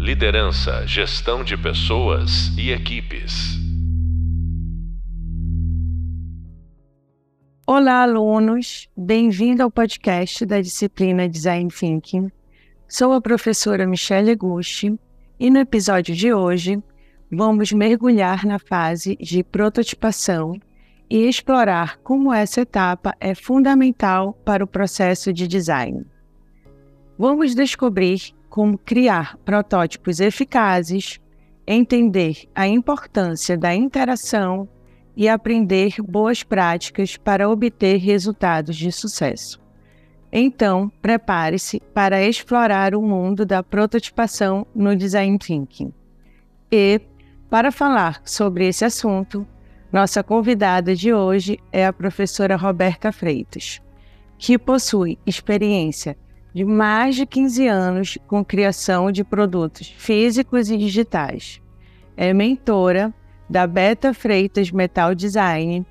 Liderança, gestão de pessoas e equipes. Olá, alunos! Bem-vindo ao podcast da disciplina Design Thinking. Sou a professora Michelle Gusti e no episódio de hoje vamos mergulhar na fase de prototipação e explorar como essa etapa é fundamental para o processo de design. Vamos descobrir como criar protótipos eficazes, entender a importância da interação e aprender boas práticas para obter resultados de sucesso. Então, prepare-se para explorar o mundo da prototipação no Design Thinking. E, para falar sobre esse assunto, nossa convidada de hoje é a professora Roberta Freitas, que possui experiência de mais de 15 anos com criação de produtos físicos e digitais. É mentora da Beta Freitas Metal Design,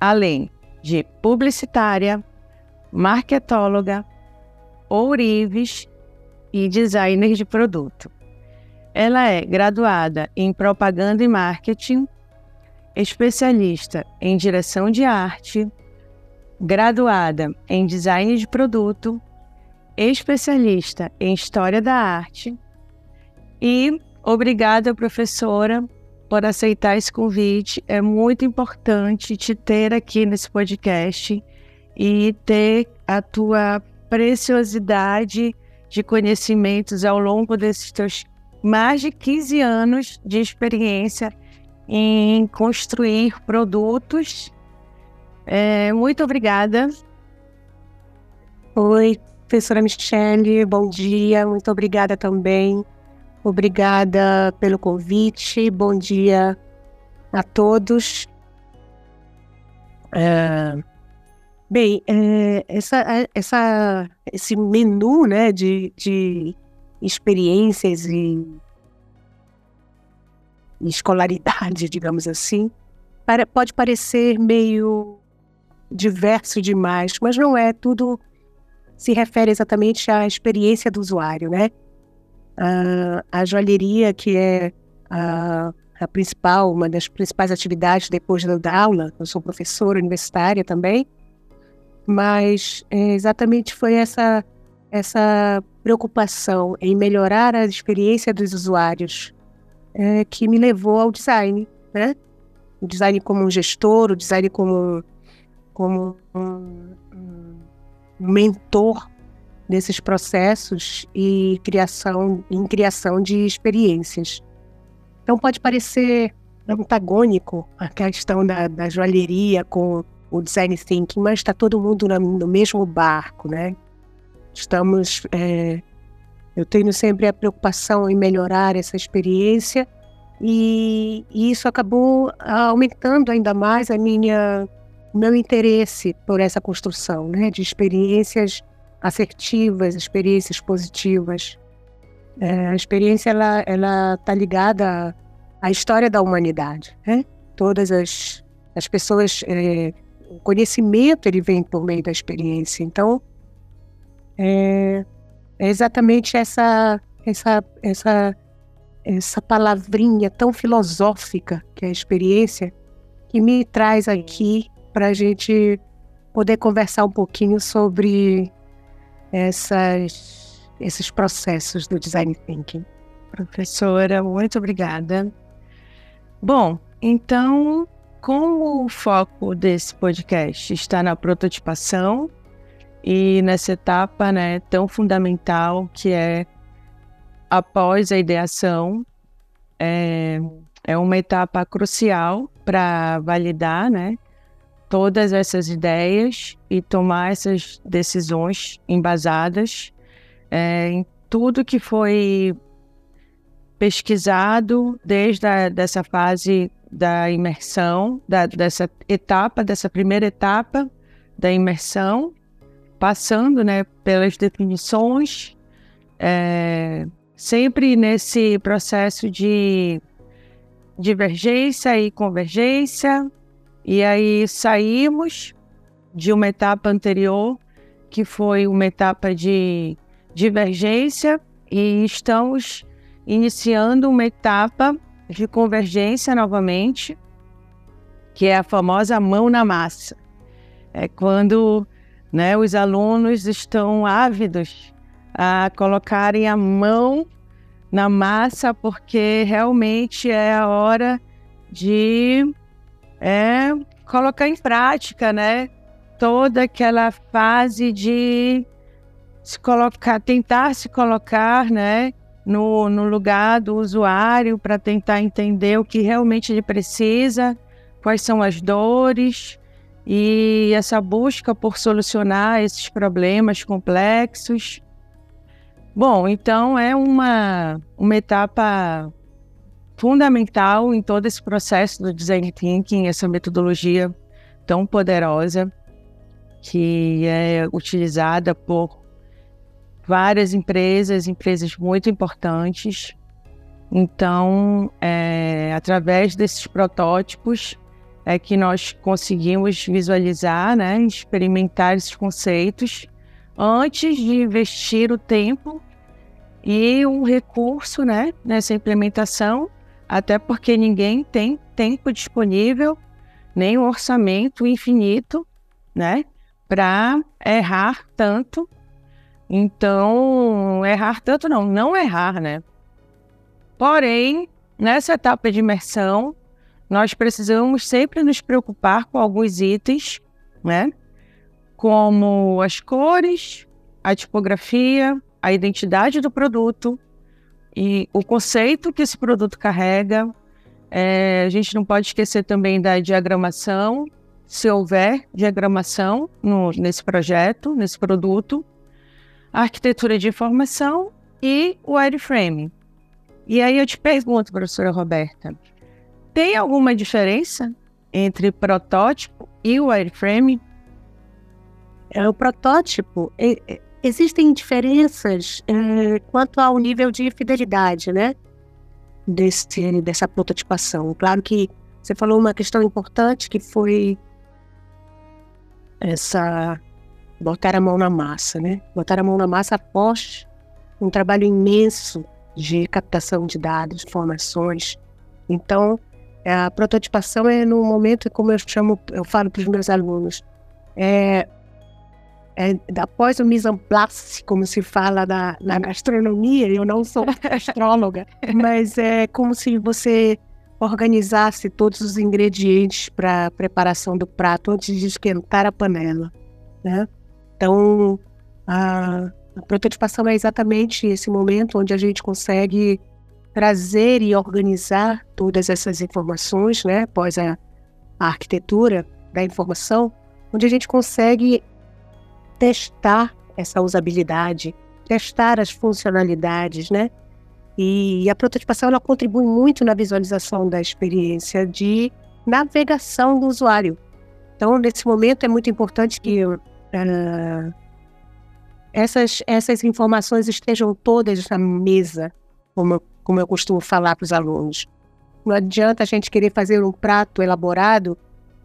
além de publicitária, marketóloga, ourives e designer de produto. Ela é graduada em propaganda e marketing, especialista em direção de arte, graduada em design de produto especialista em História da Arte. E obrigada, professora, por aceitar esse convite. É muito importante te ter aqui nesse podcast e ter a tua preciosidade de conhecimentos ao longo desses teus mais de 15 anos de experiência em construir produtos. É, muito obrigada. Oi, Professora Michele, bom dia, muito obrigada também. Obrigada pelo convite, bom dia a todos. É, bem, é, essa, essa, esse menu né, de, de experiências e escolaridade, digamos assim, para, pode parecer meio diverso demais, mas não é tudo se refere exatamente à experiência do usuário, né? A, joalheria, que é a, a, principal, uma das principais atividades depois da aula, eu sou professora universitária também, mas é, exatamente foi essa, essa preocupação em melhorar a experiência dos usuários é, que me levou ao design, né? O design como um gestor, o design como, como um mentor nesses processos e criação em criação de experiências. Então pode parecer antagônico a questão da, da joalheria com o design thinking, mas está todo mundo no, mesmo barco, né? Estamos, é, eu tenho sempre a preocupação em melhorar essa experiência e, e isso acabou aumentando ainda mais a minha meu interesse por essa construção, né, de experiências assertivas, experiências positivas. É, a experiência ela ela está ligada à, história da humanidade, né? Todas as as pessoas, é, o conhecimento ele vem por meio da experiência. Então é, é exatamente essa essa essa essa palavrinha tão filosófica que é a experiência que me traz aqui para a gente poder conversar um pouquinho sobre essas, esses processos do design thinking. Professora, muito obrigada. Bom, então, como o foco desse podcast está na prototipação e nessa etapa né, tão fundamental que é após a ideação, é, é uma etapa crucial para validar né, todas essas ideias e tomar essas decisões embasadas é, em tudo que foi pesquisado desde a, dessa fase da imersão, da, dessa etapa, dessa primeira etapa da imersão, passando né, pelas definições, é, sempre nesse processo de divergência e convergência, e aí saímos de uma etapa anterior, que foi uma etapa de divergência, e estamos iniciando uma etapa de convergência novamente, que é a famosa mão na massa. É quando né, os alunos estão ávidos a colocarem a mão na massa, porque realmente é a hora de é, colocar em prática, né? Toda aquela fase de se colocar, tentar se colocar, né? No, no lugar do usuário para tentar entender o que realmente ele precisa, quais são as dores e essa busca por solucionar esses problemas complexos. Bom, então é uma, uma etapa fundamental em todo esse processo do design thinking, essa metodologia tão poderosa que é utilizada por várias empresas, empresas muito importantes. Então, é, através desses protótipos, é que nós conseguimos visualizar, né, experimentar esses conceitos antes de investir o tempo e um recurso né, nessa implementação até porque ninguém tem tempo disponível, nem um orçamento infinito, né, para errar tanto. Então, errar tanto não, não errar, né? Porém, nessa etapa de imersão, nós precisamos sempre nos preocupar com alguns itens, né? Como as cores, a tipografia, a identidade do produto, e o conceito que esse produto carrega. É, a gente não pode esquecer também da diagramação, se houver diagramação no, nesse projeto, nesse produto, a arquitetura de informação e o wireframe. E aí eu te pergunto, professora Roberta, tem alguma diferença entre protótipo e wireframe? É, o protótipo, Existem diferenças é, quanto ao nível de fidelidade, né? Desse, dessa prototipação. Claro que você falou uma questão importante que foi essa botar a mão na massa, né? Botar a mão na massa após um trabalho imenso de captação de dados, informações. Então, a prototipação é no momento, como eu chamo, eu falo para os meus alunos, é é, após o mise en place, como se fala na, na gastronomia, eu não sou astróloga, mas é como se você organizasse todos os ingredientes para a preparação do prato antes de esquentar a panela, né? Então, a, a prototipação é exatamente esse momento onde a gente consegue trazer e organizar todas essas informações, né, após a, a arquitetura da informação, onde a gente consegue testar essa usabilidade, testar as funcionalidades, né? E a prototipação ela contribui muito na visualização da experiência de navegação do usuário. Então, nesse momento é muito importante que uh, essas, essas informações estejam todas na mesa, como, como eu costumo falar para os alunos. Não adianta a gente querer fazer um prato elaborado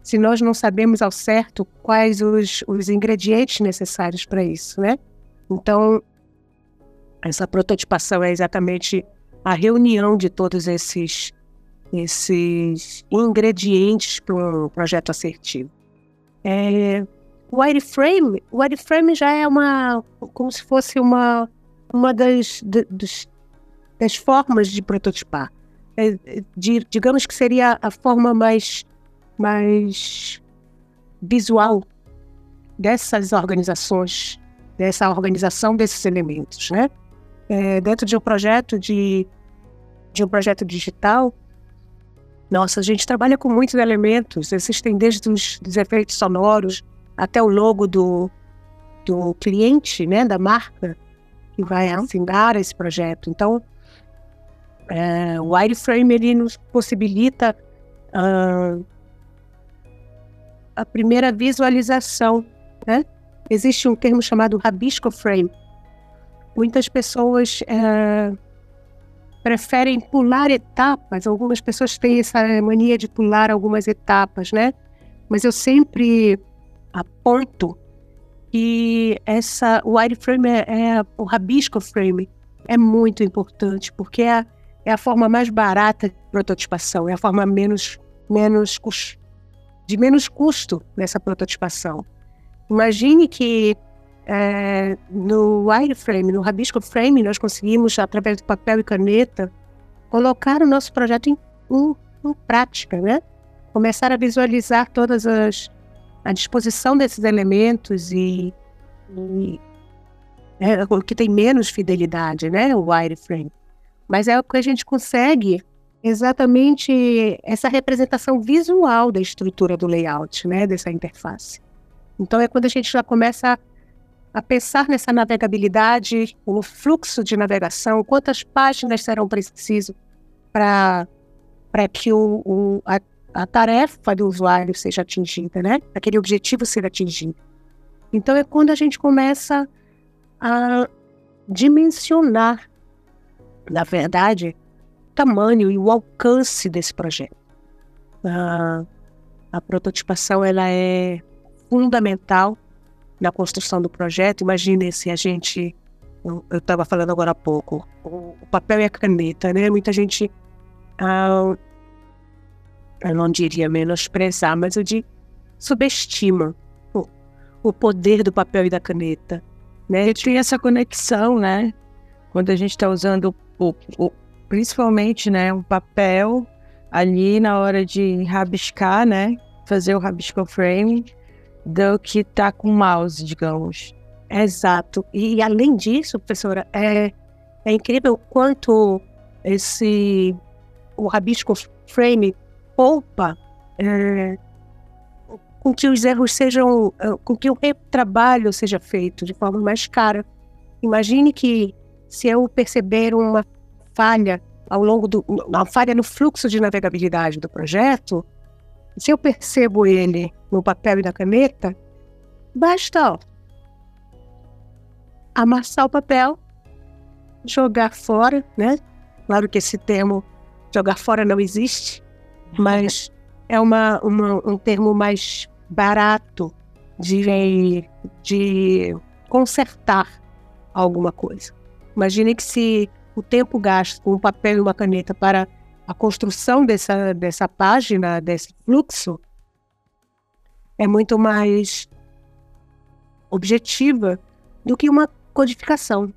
se nós não sabemos ao certo quais os, os ingredientes necessários para isso, né? Então, essa prototipação é exatamente a reunião de todos esses, esses ingredientes para um projeto assertivo. É, o wireframe, o wireframe já é uma, como se fosse uma, uma das, dos, das formas de prototipar. É, de, digamos que seria a forma mais mais visual dessas organizações, dessa organização desses elementos, né? É, dentro de um projeto de, de um projeto digital, nossa, a gente trabalha com muitos elementos, existem desde os dos efeitos sonoros até o logo do, do cliente, né, da marca que vai assinar esse projeto. Então, é, o wireframe ele nos possibilita uh, a primeira visualização, né? Existe um termo chamado rabisco frame. Muitas pessoas é, preferem pular etapas. Algumas pessoas têm essa mania de pular algumas etapas, né? Mas eu sempre aponto que essa wireframe é, é o rabisco frame, é muito importante, porque é a, é a forma mais barata de prototipação, é a forma menos, menos de menos custo nessa prototipação. Imagine que é, no wireframe, no rabisco frame, nós conseguimos, através do papel e caneta, colocar o nosso projeto em, em, em prática, né? Começar a visualizar todas as a disposição desses elementos e, e é, o que tem menos fidelidade, né? O wireframe. Mas é o que a gente consegue exatamente essa representação visual da estrutura do layout, né? Dessa interface. Então é quando a gente já começa a pensar nessa navegabilidade, no fluxo de navegação, quantas páginas serão precisas para que o, o, a, a, tarefa do usuário seja atingida, né? Aquele objetivo ser atingido. Então é quando a gente começa a dimensionar, na verdade, tamanho e o alcance desse projeto. A, a prototipação ela é fundamental na construção do projeto. Imagine se a gente, eu estava falando agora há pouco, o, o, papel e a caneta, né? Muita gente, ah, eu não diria menosprezar, mas eu digo subestima o, o poder do papel e da caneta. Né? E tem essa conexão, né? Quando a gente está usando o, o, principalmente, né, um papel ali na hora de rabiscar, né? Fazer o rabisco frame do que tá com o mouse, digamos. Exato. E além disso, professora, é, é incrível quanto esse o rabisco frame poupa é, com que os erros sejam, é, com que o retrabalho seja feito de forma mais cara. Imagine que se eu perceber uma falha ao longo do, uma falha no fluxo de navegabilidade do projeto, se eu percebo ele no papel e na caneta, basta ó, amassar o papel, jogar fora, né? Claro que esse termo jogar fora não existe, mas é uma, uma, um termo mais barato de, de consertar alguma coisa. Imagine que se o tempo gasto com um papel e uma caneta para a construção dessa, dessa página, desse fluxo, é muito mais objetiva do que uma codificação.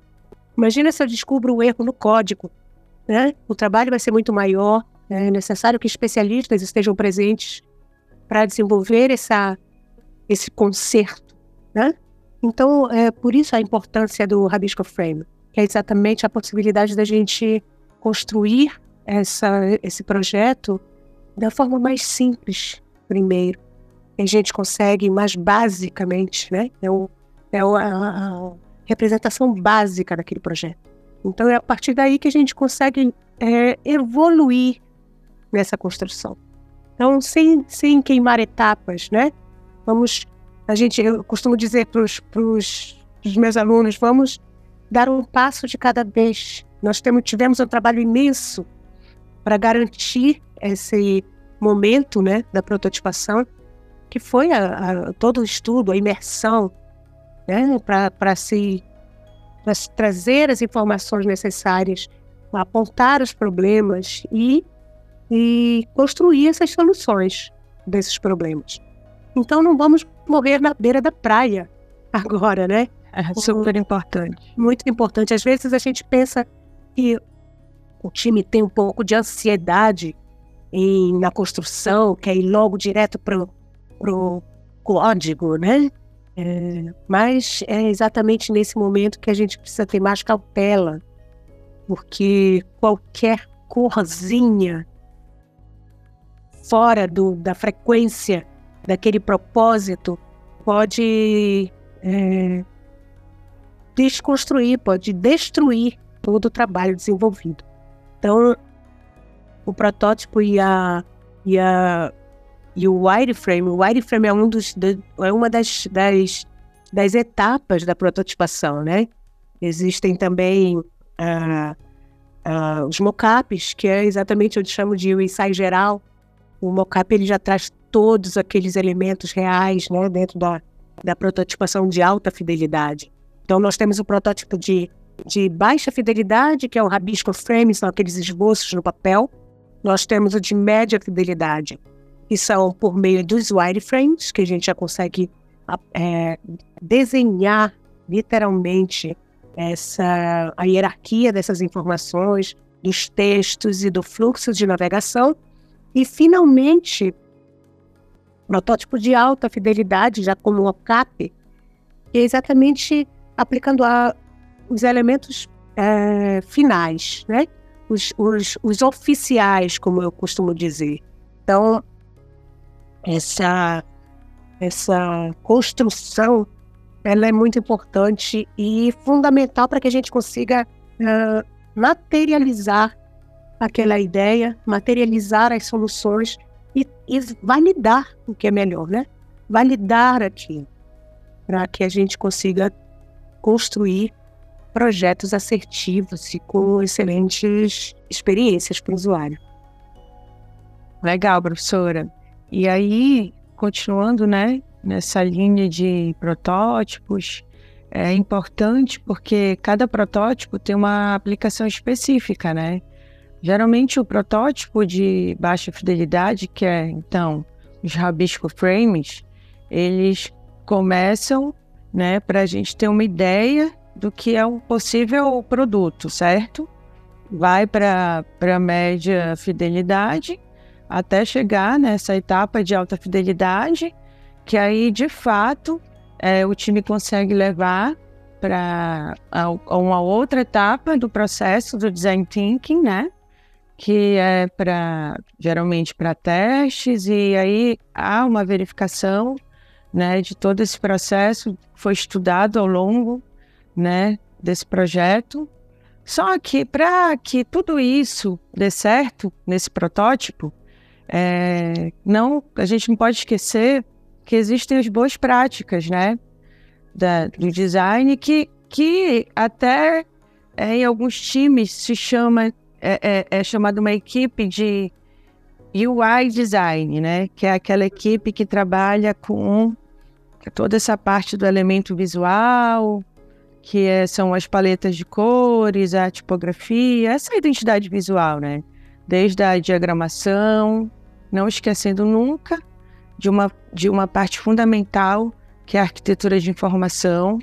Imagina se eu descubro um erro no código. Né? O trabalho vai ser muito maior, é necessário que especialistas estejam presentes para desenvolver essa, esse conserto. Né? Então, é por isso a importância do Rabisco Frame, que é exatamente a possibilidade da gente construir essa, esse projeto da forma mais simples, primeiro. Que a gente consegue mais basicamente, né? É, o, é a, a representação básica daquele projeto. Então é a partir daí que a gente consegue é, evoluir nessa construção. Então, sem, sem queimar etapas, né? Vamos, a gente, eu costumo dizer para os meus alunos, vamos dar um passo de cada vez. Nós temos, tivemos um trabalho imenso para garantir esse momento né, da prototipação, que foi a, a, todo o estudo, a imersão, né, para se, se trazer as informações necessárias, apontar os problemas e, e construir essas soluções desses problemas. Então não vamos morrer na beira da praia agora, né? É super importante. Muito importante. Às vezes a gente pensa que o time tem um pouco de ansiedade em, na construção, quer ir logo direto para o código, né? É, mas é exatamente nesse momento que a gente precisa ter mais cautela, porque qualquer corzinha fora do, da frequência daquele propósito pode é, desconstruir, pode destruir todo o trabalho desenvolvido. Então, o protótipo e a, e a e o wireframe, o wireframe é um dos é uma das, das, das etapas da prototipação, né? Existem também uh, uh, os mockups, que é exatamente onde chamo de o ensaio geral. O mockup ele já traz todos aqueles elementos reais, né, dentro da, da prototipação de alta fidelidade. Então nós temos o protótipo de de baixa fidelidade, que é o rabisco frame, são aqueles esboços no papel. Nós temos o de média fidelidade, que são por meio dos wireframes, que a gente já consegue é, desenhar literalmente essa a hierarquia dessas informações, dos textos e do fluxo de navegação. E, finalmente, protótipo de alta fidelidade, já como OCAP, que é exatamente aplicando a, os elementos é, finais, né? Os, os, os oficiais, como eu costumo dizer. Então, essa, essa construção ela é muito importante e fundamental para que a gente consiga uh, materializar aquela ideia, materializar as soluções e, e validar o que é melhor, né? Validar aquilo, para que a gente consiga construir projetos assertivos e com excelentes experiências para o usuário. Legal, professora. E aí, continuando, né, nessa linha de protótipos, é importante porque cada protótipo tem uma aplicação específica, né? Geralmente o protótipo de baixa fidelidade, que é então os rabisco frames, eles começam, né, para a gente ter uma ideia do que é um possível produto, certo? Vai para a média fidelidade até chegar nessa etapa de alta fidelidade, que aí de fato é, o time consegue levar para uma outra etapa do processo do design thinking, né? Que é para geralmente para testes e aí há uma verificação, né, de todo esse processo foi estudado ao longo, né, desse projeto. Só que para que tudo isso dê certo nesse protótipo, é, não, a gente não pode esquecer que existem as boas práticas, né? Da, do design que, que até é, em alguns times se chama é, é, é chamada uma equipe de UI design, né? Que é aquela equipe que trabalha com toda essa parte do elemento visual, que é, são as paletas de cores, a tipografia, essa identidade visual, né? Desde a diagramação, não esquecendo nunca de uma, de uma parte fundamental, que é a arquitetura de informação.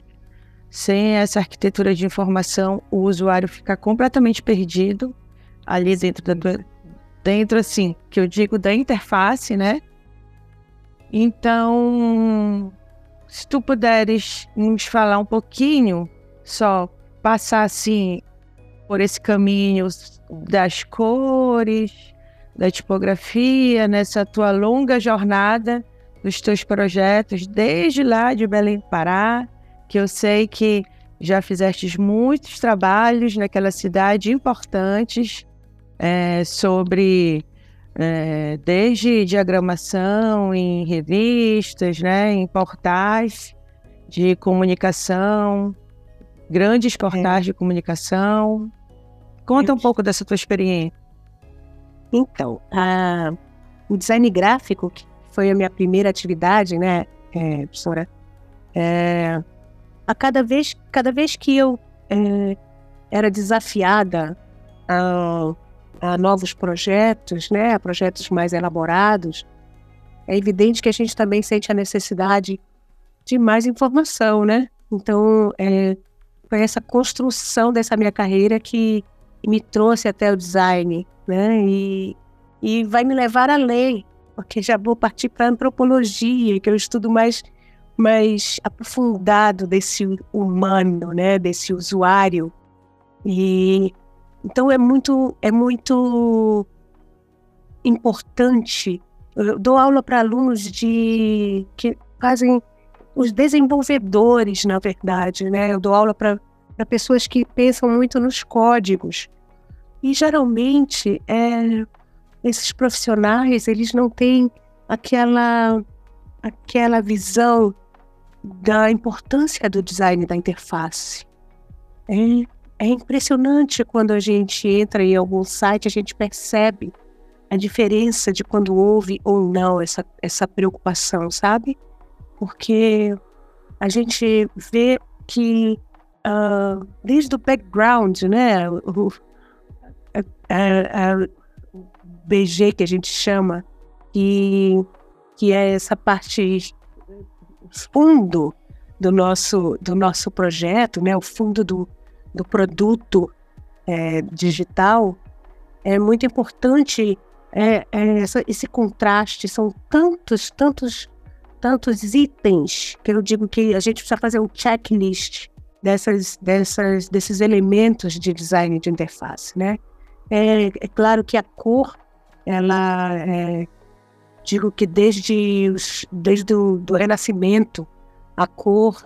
Sem essa arquitetura de informação, o usuário fica completamente perdido ali dentro da dentro assim, que eu digo da interface, né? Então, se tu puderes nos falar um pouquinho, só passar assim por esse caminho das cores, da tipografia, nessa tua longa jornada dos teus projetos, desde lá de Belém Pará, que eu sei que já fizeste muitos trabalhos naquela cidade importantes é, sobre é, desde diagramação em revistas, né, em portais de comunicação, grandes portais é. de comunicação. Conta um pouco dessa tua experiência. Então, a, o design gráfico, que foi a minha primeira atividade, né, é, professora, é, a cada vez, cada vez que eu é, era desafiada a, a, novos projetos, né, a projetos mais elaborados, é evidente que a gente também sente a necessidade de mais informação, né? Então, é, foi essa construção dessa minha carreira que me trouxe até o design, né? E, e vai me levar além, porque já vou partir para antropologia, que é o estudo mais, mais aprofundado desse humano, né? Desse usuário. E então é muito, é muito importante. Eu dou aula para alunos de que fazem os desenvolvedores, na verdade, né? Eu dou aula para pessoas que pensam muito nos códigos. E geralmente é, esses profissionais eles não têm aquela aquela visão da importância do design da interface. É, é impressionante quando a gente entra em algum site, a gente percebe a diferença de quando houve ou não essa, essa preocupação, sabe? Porque a gente vê que uh, desde o background, né? O, a, a, BG que a gente chama, que, que é essa parte fundo do nosso, do nosso projeto, né? o fundo do, do produto é, digital, é muito importante é, é essa, esse contraste. São tantos, tantos, tantos itens que eu digo que a gente precisa fazer um checklist dessas, dessas, desses elementos de design de interface, né? É, é claro que a cor, ela, é, digo que desde, os, desde o do Renascimento, a cor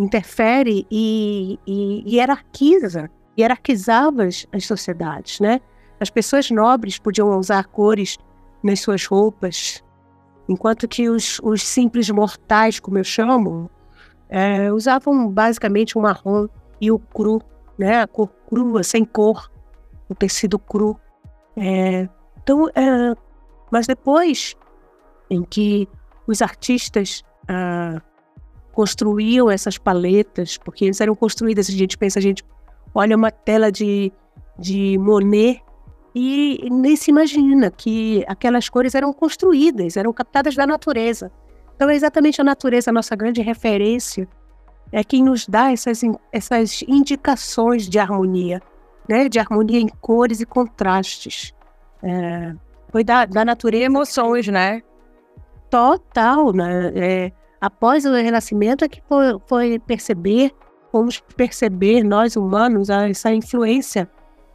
interfere e, e, hierarquiza, hierarquizava as, as sociedades, né? As pessoas nobres podiam usar cores nas suas roupas, enquanto que os, os simples mortais, como eu chamo, é, usavam basicamente o marrom e o cru, né? A cor crua, sem cor, o tecido cru. É, então, é, mas depois em que os artistas ah, construíam essas paletas, porque eles eram construídas, a gente pensa, a gente olha uma tela de, de Monet e nem se imagina que aquelas cores eram construídas, eram captadas da natureza. Então é exatamente a natureza, a nossa grande referência, é quem nos dá essas, essas indicações de harmonia, né? de harmonia em cores e contrastes. É, foi da, da natureza. Emoções, né? Total, né? É, após o Renascimento é que foi, foi perceber, fomos perceber, nós humanos, essa influência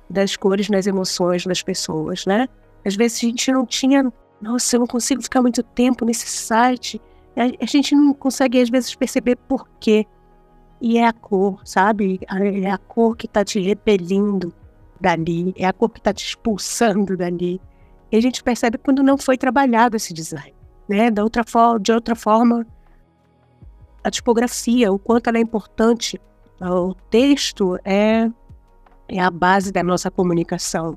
das cores nas emoções das pessoas, né? Às vezes a gente não tinha, nossa, eu não consigo ficar muito tempo nesse site. A, gente não consegue, às vezes, perceber por quê. E é a cor, sabe? É a cor que está te repelindo dali, é a cor que está te expulsando dali. E a gente percebe quando não foi trabalhado esse design, né? Da outra de outra forma, a tipografia, o quanto ela é importante. O texto é, é a base da nossa comunicação,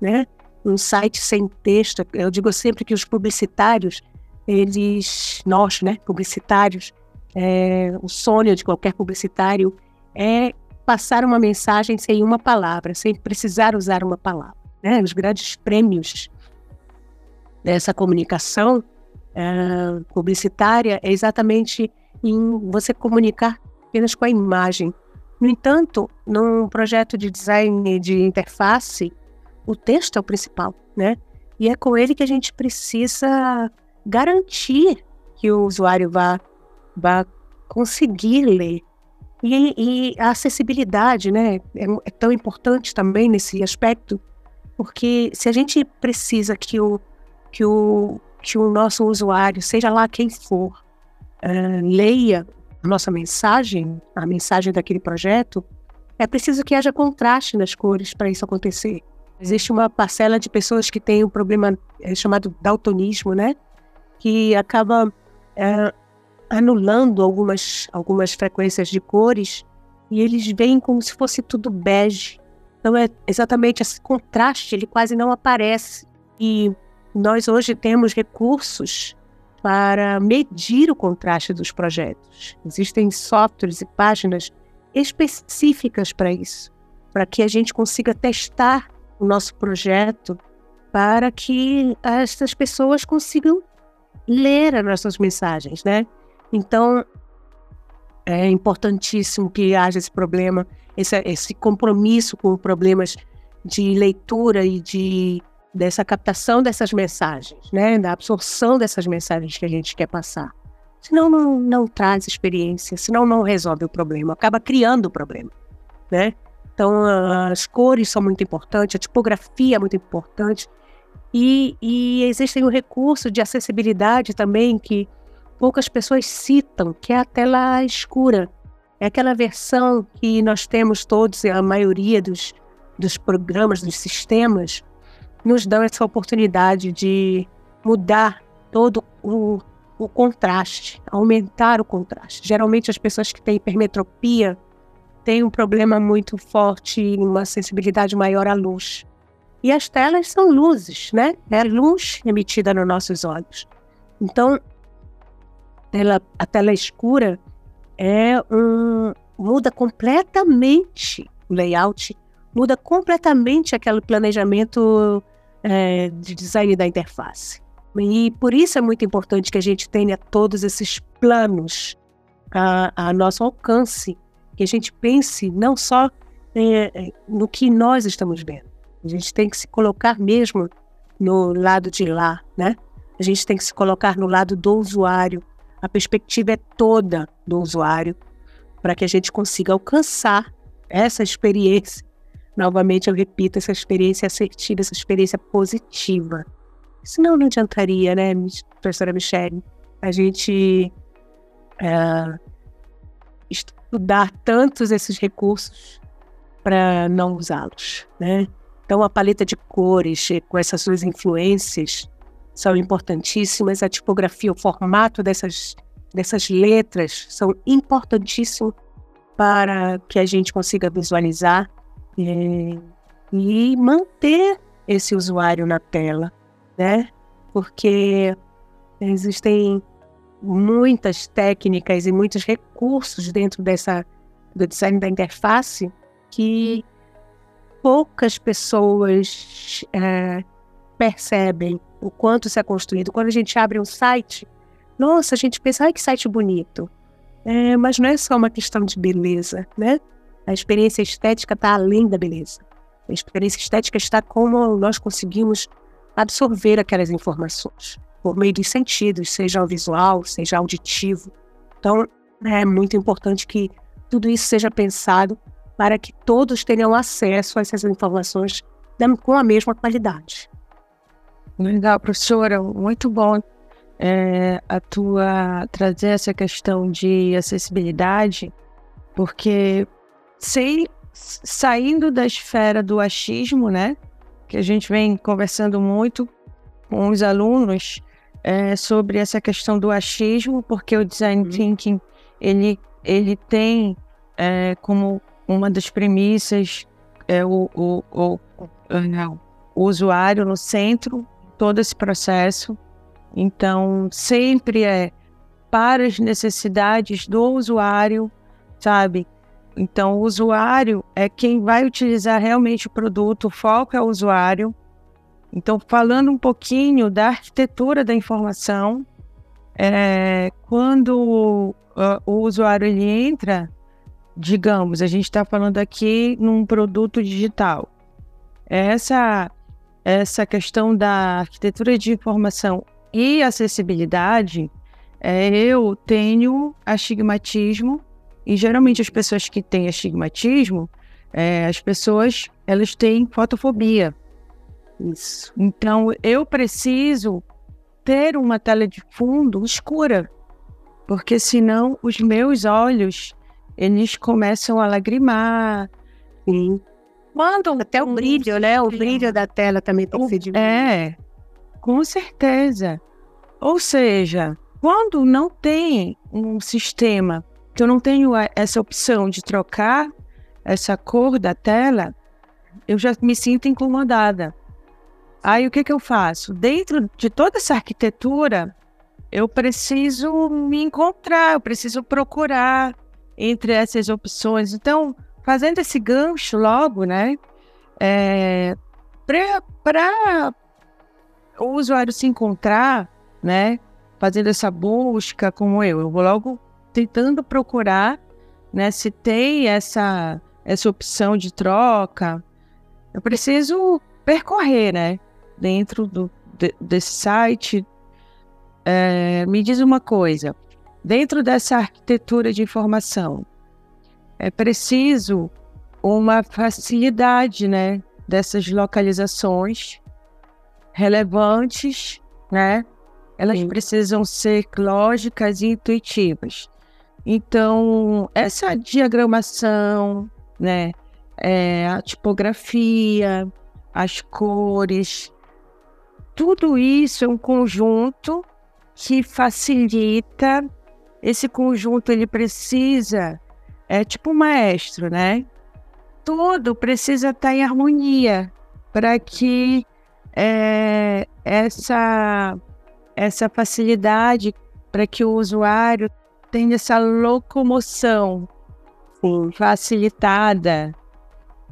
né? Um site sem texto, eu digo sempre que os publicitários, eles, nós, né, publicitários, é, o sonho de qualquer publicitário é passar uma mensagem sem uma palavra, sem precisar usar uma palavra. Né? Os grandes prêmios dessa comunicação é, publicitária é exatamente em você comunicar apenas com a imagem. No entanto, num projeto de design de interface, o texto é o principal, né? E é com ele que a gente precisa garantir que o usuário vá, vá conseguir ler. E, e a acessibilidade, né, é, é tão importante também nesse aspecto, porque se a gente precisa que o, que o, que o nosso usuário, seja lá quem for, uh, leia a nossa mensagem, a mensagem daquele projeto, é preciso que haja contraste nas cores para isso acontecer. Existe uma parcela de pessoas que tem um problema é, chamado daltonismo, né? Que acaba é, anulando algumas, algumas frequências de cores e eles veem como se fosse tudo bege. Então é exatamente esse contraste, ele quase não aparece. E nós hoje temos recursos para medir o contraste dos projetos. Existem softwares e páginas específicas para isso, para que a gente consiga testar o nosso projeto para que essas pessoas consigam ler as nossas mensagens, né? Então, é importantíssimo que haja esse problema, esse, esse compromisso com problemas de leitura e de dessa captação dessas mensagens, né, da absorção dessas mensagens que a gente quer passar. Senão não, não traz experiência, senão não resolve o problema, acaba criando o problema, né? Então as cores são muito importantes, a tipografia é muito importante e, e existem o recurso de acessibilidade também que poucas pessoas citam, que é a tela escura. É aquela versão que nós temos todos, a maioria dos, dos programas, dos sistemas, nos dão essa oportunidade de mudar todo o, o contraste, aumentar o contraste. Geralmente as pessoas que têm hipermetropia têm um problema muito forte, uma sensibilidade maior à luz. E as telas são luzes, né? É luz emitida nos nossos olhos. Então, a tela escura é um, muda completamente o layout, muda completamente aquele planejamento é, de design da interface. E por isso é muito importante que a gente tenha todos esses planos a, a nosso alcance, que a gente pense não só é, é, no que nós estamos vendo, a gente tem que se colocar mesmo no lado de lá, né? A gente tem que se colocar no lado do usuário. A perspectiva é toda do usuário para que a gente consiga alcançar essa experiência. Novamente, eu repito, essa experiência assertiva, essa experiência positiva. Senão não adiantaria, né, professora Michelle, a gente é, estudar tantos esses recursos para não usá-los, né? Então, a paleta de cores, com essas suas influências, são importantíssimas. A tipografia, o formato dessas, dessas letras são importantíssimos para que a gente consiga visualizar é, e manter esse usuário na tela, né? Porque existem muitas técnicas e muitos recursos dentro dessa do design da interface que poucas pessoas é, percebem o quanto isso é construído. Quando a gente abre um site, nossa, a gente pensa, ai que site bonito. É, mas não é só uma questão de beleza, né? A experiência estética está além da beleza. A experiência estética está como nós conseguimos absorver aquelas informações por meio dos sentidos, seja visual, seja auditivo. Então, é muito importante que tudo isso seja pensado para que todos tenham acesso a essas informações com a mesma qualidade. Legal, professora, muito bom é, a tua trazer essa questão de acessibilidade, porque sem saindo da esfera do achismo, né, que a gente vem conversando muito com os alunos é, sobre essa questão do achismo, porque o design uhum. thinking ele ele tem é, como uma das premissas é o, o, o, o usuário no centro, todo esse processo. Então, sempre é para as necessidades do usuário, sabe? Então, o usuário é quem vai utilizar realmente o produto, o foco é o usuário. Então, falando um pouquinho da arquitetura da informação, é, quando uh, o usuário ele entra digamos, a gente está falando aqui num produto digital. Essa, essa questão da arquitetura de informação e acessibilidade, é, eu tenho astigmatismo, e geralmente as pessoas que têm astigmatismo, é, as pessoas elas têm fotofobia. Isso. Então, eu preciso ter uma tela de fundo escura, porque senão os meus olhos eles começam a lagrimar. Sim. Quando Até o brilho, né? O brilho da tela também tem que ser diminuído. É, com certeza. Ou seja, quando não tem um sistema, que eu não tenho essa opção de trocar essa cor da tela, eu já me sinto incomodada. Aí o que, que eu faço? Dentro de toda essa arquitetura, eu preciso me encontrar, eu preciso procurar entre essas opções. Então, fazendo esse gancho logo, né? É, para o usuário se encontrar, né? Fazendo essa busca como eu, eu vou logo tentando procurar, né? Se tem essa essa opção de troca, eu preciso percorrer, né? Dentro do, de, desse site. É, me diz uma coisa, Dentro dessa arquitetura de informação, é preciso uma facilidade, né, dessas localizações relevantes, né? Elas Sim. precisam ser lógicas e intuitivas. Então, essa diagramação, né, é, a tipografia, as cores, tudo isso é um conjunto que facilita esse conjunto ele precisa, é tipo um maestro, né? Tudo precisa estar em harmonia para que é, essa, essa facilidade para que o usuário tenha essa locomoção Sim. facilitada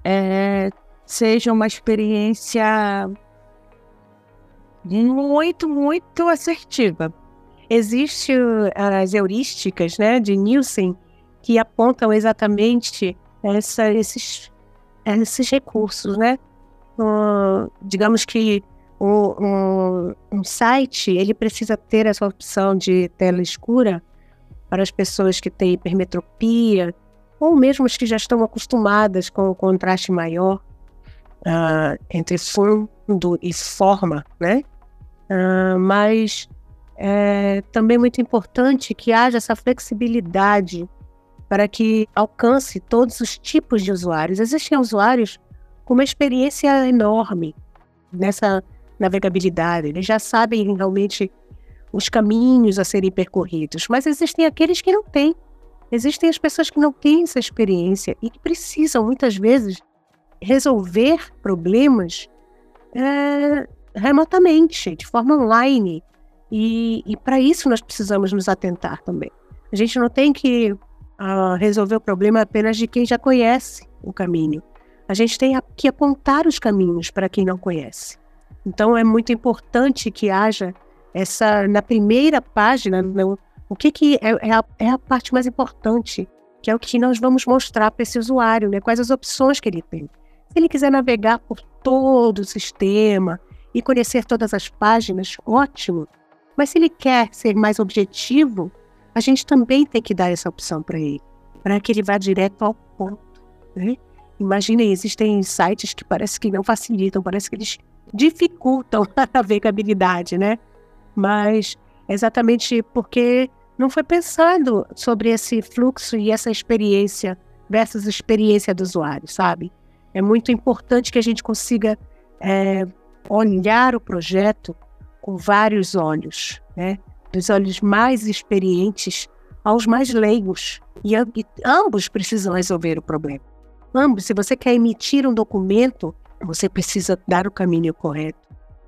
é, seja uma experiência muito, muito assertiva. Existem as heurísticas né, de Nielsen que apontam exatamente essa, esses, esses recursos, né? Uh, digamos que um, um, um, site ele precisa ter essa opção de tela escura para as pessoas que têm hipermetropia ou mesmo as que já estão acostumadas com o contraste maior uh, entre fundo e forma, né? Uh, mas é também muito importante que haja essa flexibilidade para que alcance todos os tipos de usuários. Existem usuários com uma experiência enorme nessa navegabilidade, eles já sabem realmente os caminhos a serem percorridos, mas existem aqueles que não têm. Existem as pessoas que não têm essa experiência e que precisam, muitas vezes, resolver problemas é, remotamente, de forma online. E, e para isso nós precisamos nos atentar também. A gente não tem que uh, resolver o problema apenas de quem já conhece o caminho. A gente tem que apontar os caminhos para quem não conhece. Então é muito importante que haja essa na primeira página, no, o que, que é, é, a, é a parte mais importante, que é o que nós vamos mostrar para esse usuário, né? Quais as opções que ele tem. Se ele quiser navegar por todo o sistema e conhecer todas as páginas, ótimo. Mas se ele quer ser mais objetivo, a gente também tem que dar essa opção para ele, para que ele vá direto ao ponto. Né? Imaginem, existem sites que parece que não facilitam, parece que eles dificultam a navegabilidade, né? Mas exatamente porque não foi pensado sobre esse fluxo e essa experiência versus experiência do usuário, sabe? É muito importante que a gente consiga é, olhar o projeto com vários olhos, né? Dos olhos mais experientes aos mais leigos. E, e ambos precisam resolver o problema. Ambos, se você quer emitir um documento, você precisa dar o caminho correto,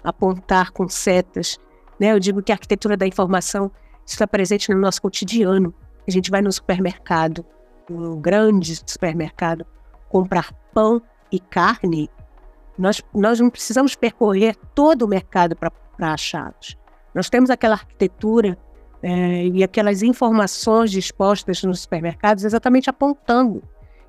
apontar com setas. Né? Eu digo que a arquitetura da informação está presente no nosso cotidiano. A gente vai no supermercado, um grande supermercado, comprar pão e carne, nós, nós não precisamos percorrer todo o mercado para achá-los. Nós temos aquela arquitetura é, e aquelas informações dispostas nos supermercados exatamente apontando.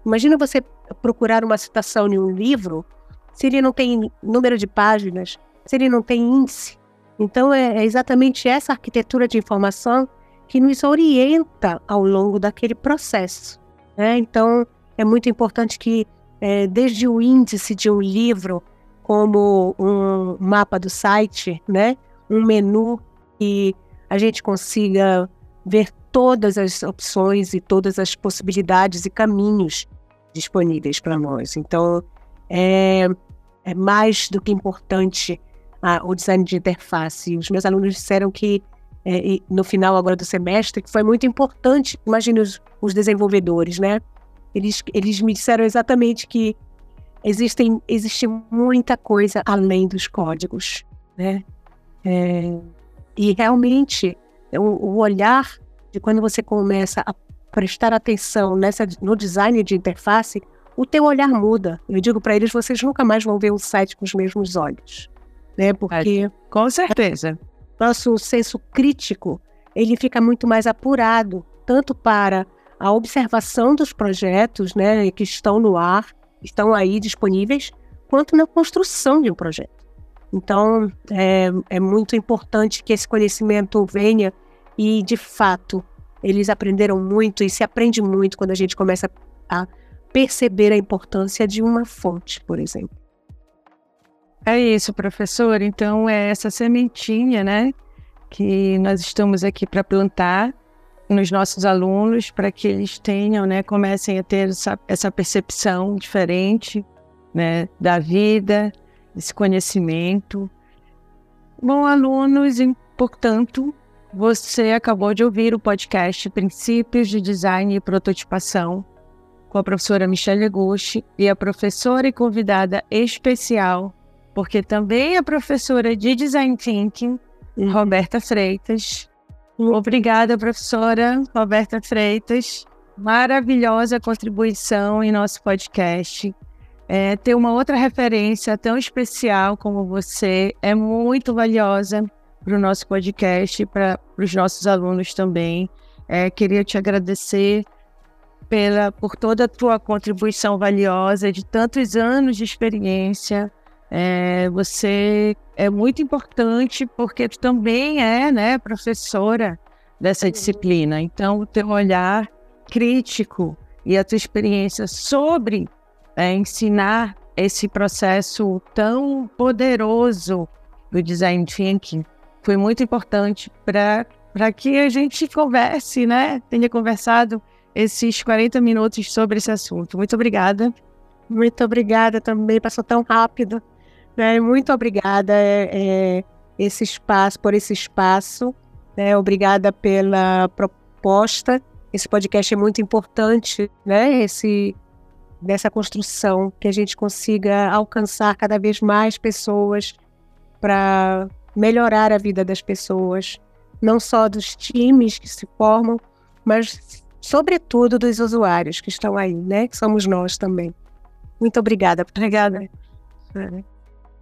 Imagina você procurar uma citação em um livro, se ele não tem número de páginas, se ele não tem índice. Então, é, é exatamente essa arquitetura de informação que nos orienta ao longo daquele processo. Né? Então, é muito importante que é, desde o índice de um livro, como um mapa do site, né? um menu e a gente consiga ver todas as opções e todas as possibilidades e caminhos disponíveis para nós. Então, é, é, mais do que importante ah, o design de interface. Os meus alunos disseram que é, no final agora do semestre que foi muito importante. Imagine os, os desenvolvedores, né? Eles, eles me disseram exatamente que existem, existe muita coisa além dos códigos, né? É, e realmente, o, o, olhar de quando você começa a prestar atenção nessa, no design de interface, o teu olhar muda. Eu digo para eles, vocês nunca mais vão ver um site com os mesmos olhos, né? Porque com certeza nosso senso crítico ele fica muito mais apurado, tanto para a observação dos projetos né, que estão no ar, estão aí disponíveis, quanto na construção de um projeto. Então, é, é muito importante que esse conhecimento venha e, de fato, eles aprenderam muito e se aprende muito quando a gente começa a perceber a importância de uma fonte, por exemplo. É isso, professor. Então, é essa sementinha, né, que nós estamos aqui para plantar nos nossos alunos para que eles tenham, né, comecem a ter essa, essa percepção diferente, né, da vida, esse conhecimento. Bom, alunos, portanto, você acabou de ouvir o podcast Princípios de Design e Prototipação com a professora Michelle Gucci e a professora e convidada especial, porque também é professora de Design Thinking, uhum. Roberta Freitas. Obrigada, professora Roberta Freitas. maravilhosa contribuição em nosso podcast. É, ter uma outra referência tão especial como você é muito valiosa para o nosso podcast e para os nossos alunos também. É, queria te agradecer pela, por toda a tua contribuição valiosa de tantos anos de experiência. É, você é muito importante porque tu também é né, professora dessa uhum. disciplina. Então, o teu olhar crítico e a tua experiência sobre é, ensinar esse processo tão poderoso do design thinking foi muito importante para que a gente converse, né? Tenha conversado esses 40 minutos sobre esse assunto. Muito obrigada. Muito obrigada também, passou tão rápido. Né? Muito obrigada é, é, esse espaço, por esse espaço. Né? Obrigada pela proposta. Esse podcast é muito importante, né? Esse dessa construção que a gente consiga alcançar cada vez mais pessoas para melhorar a vida das pessoas, não só dos times que se formam, mas sobretudo dos usuários que estão aí, né? Que somos nós também. Muito obrigada. Obrigada.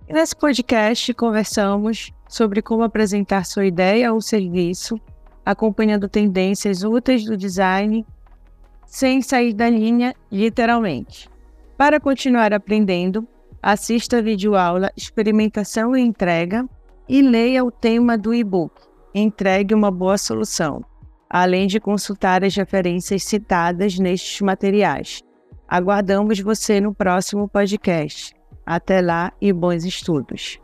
Nesse podcast conversamos sobre como apresentar sua ideia ou serviço, acompanhando tendências úteis do design, sem sair da linha, literalmente. Para continuar aprendendo, assista a videoaula Experimentação e Entrega e leia o tema do e-book Entregue uma boa solução, além de consultar as referências citadas nestes materiais. Aguardamos você no próximo podcast. Até lá e bons estudos!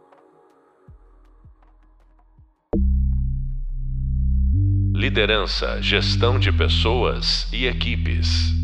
Liderança, gestão de pessoas e equipes.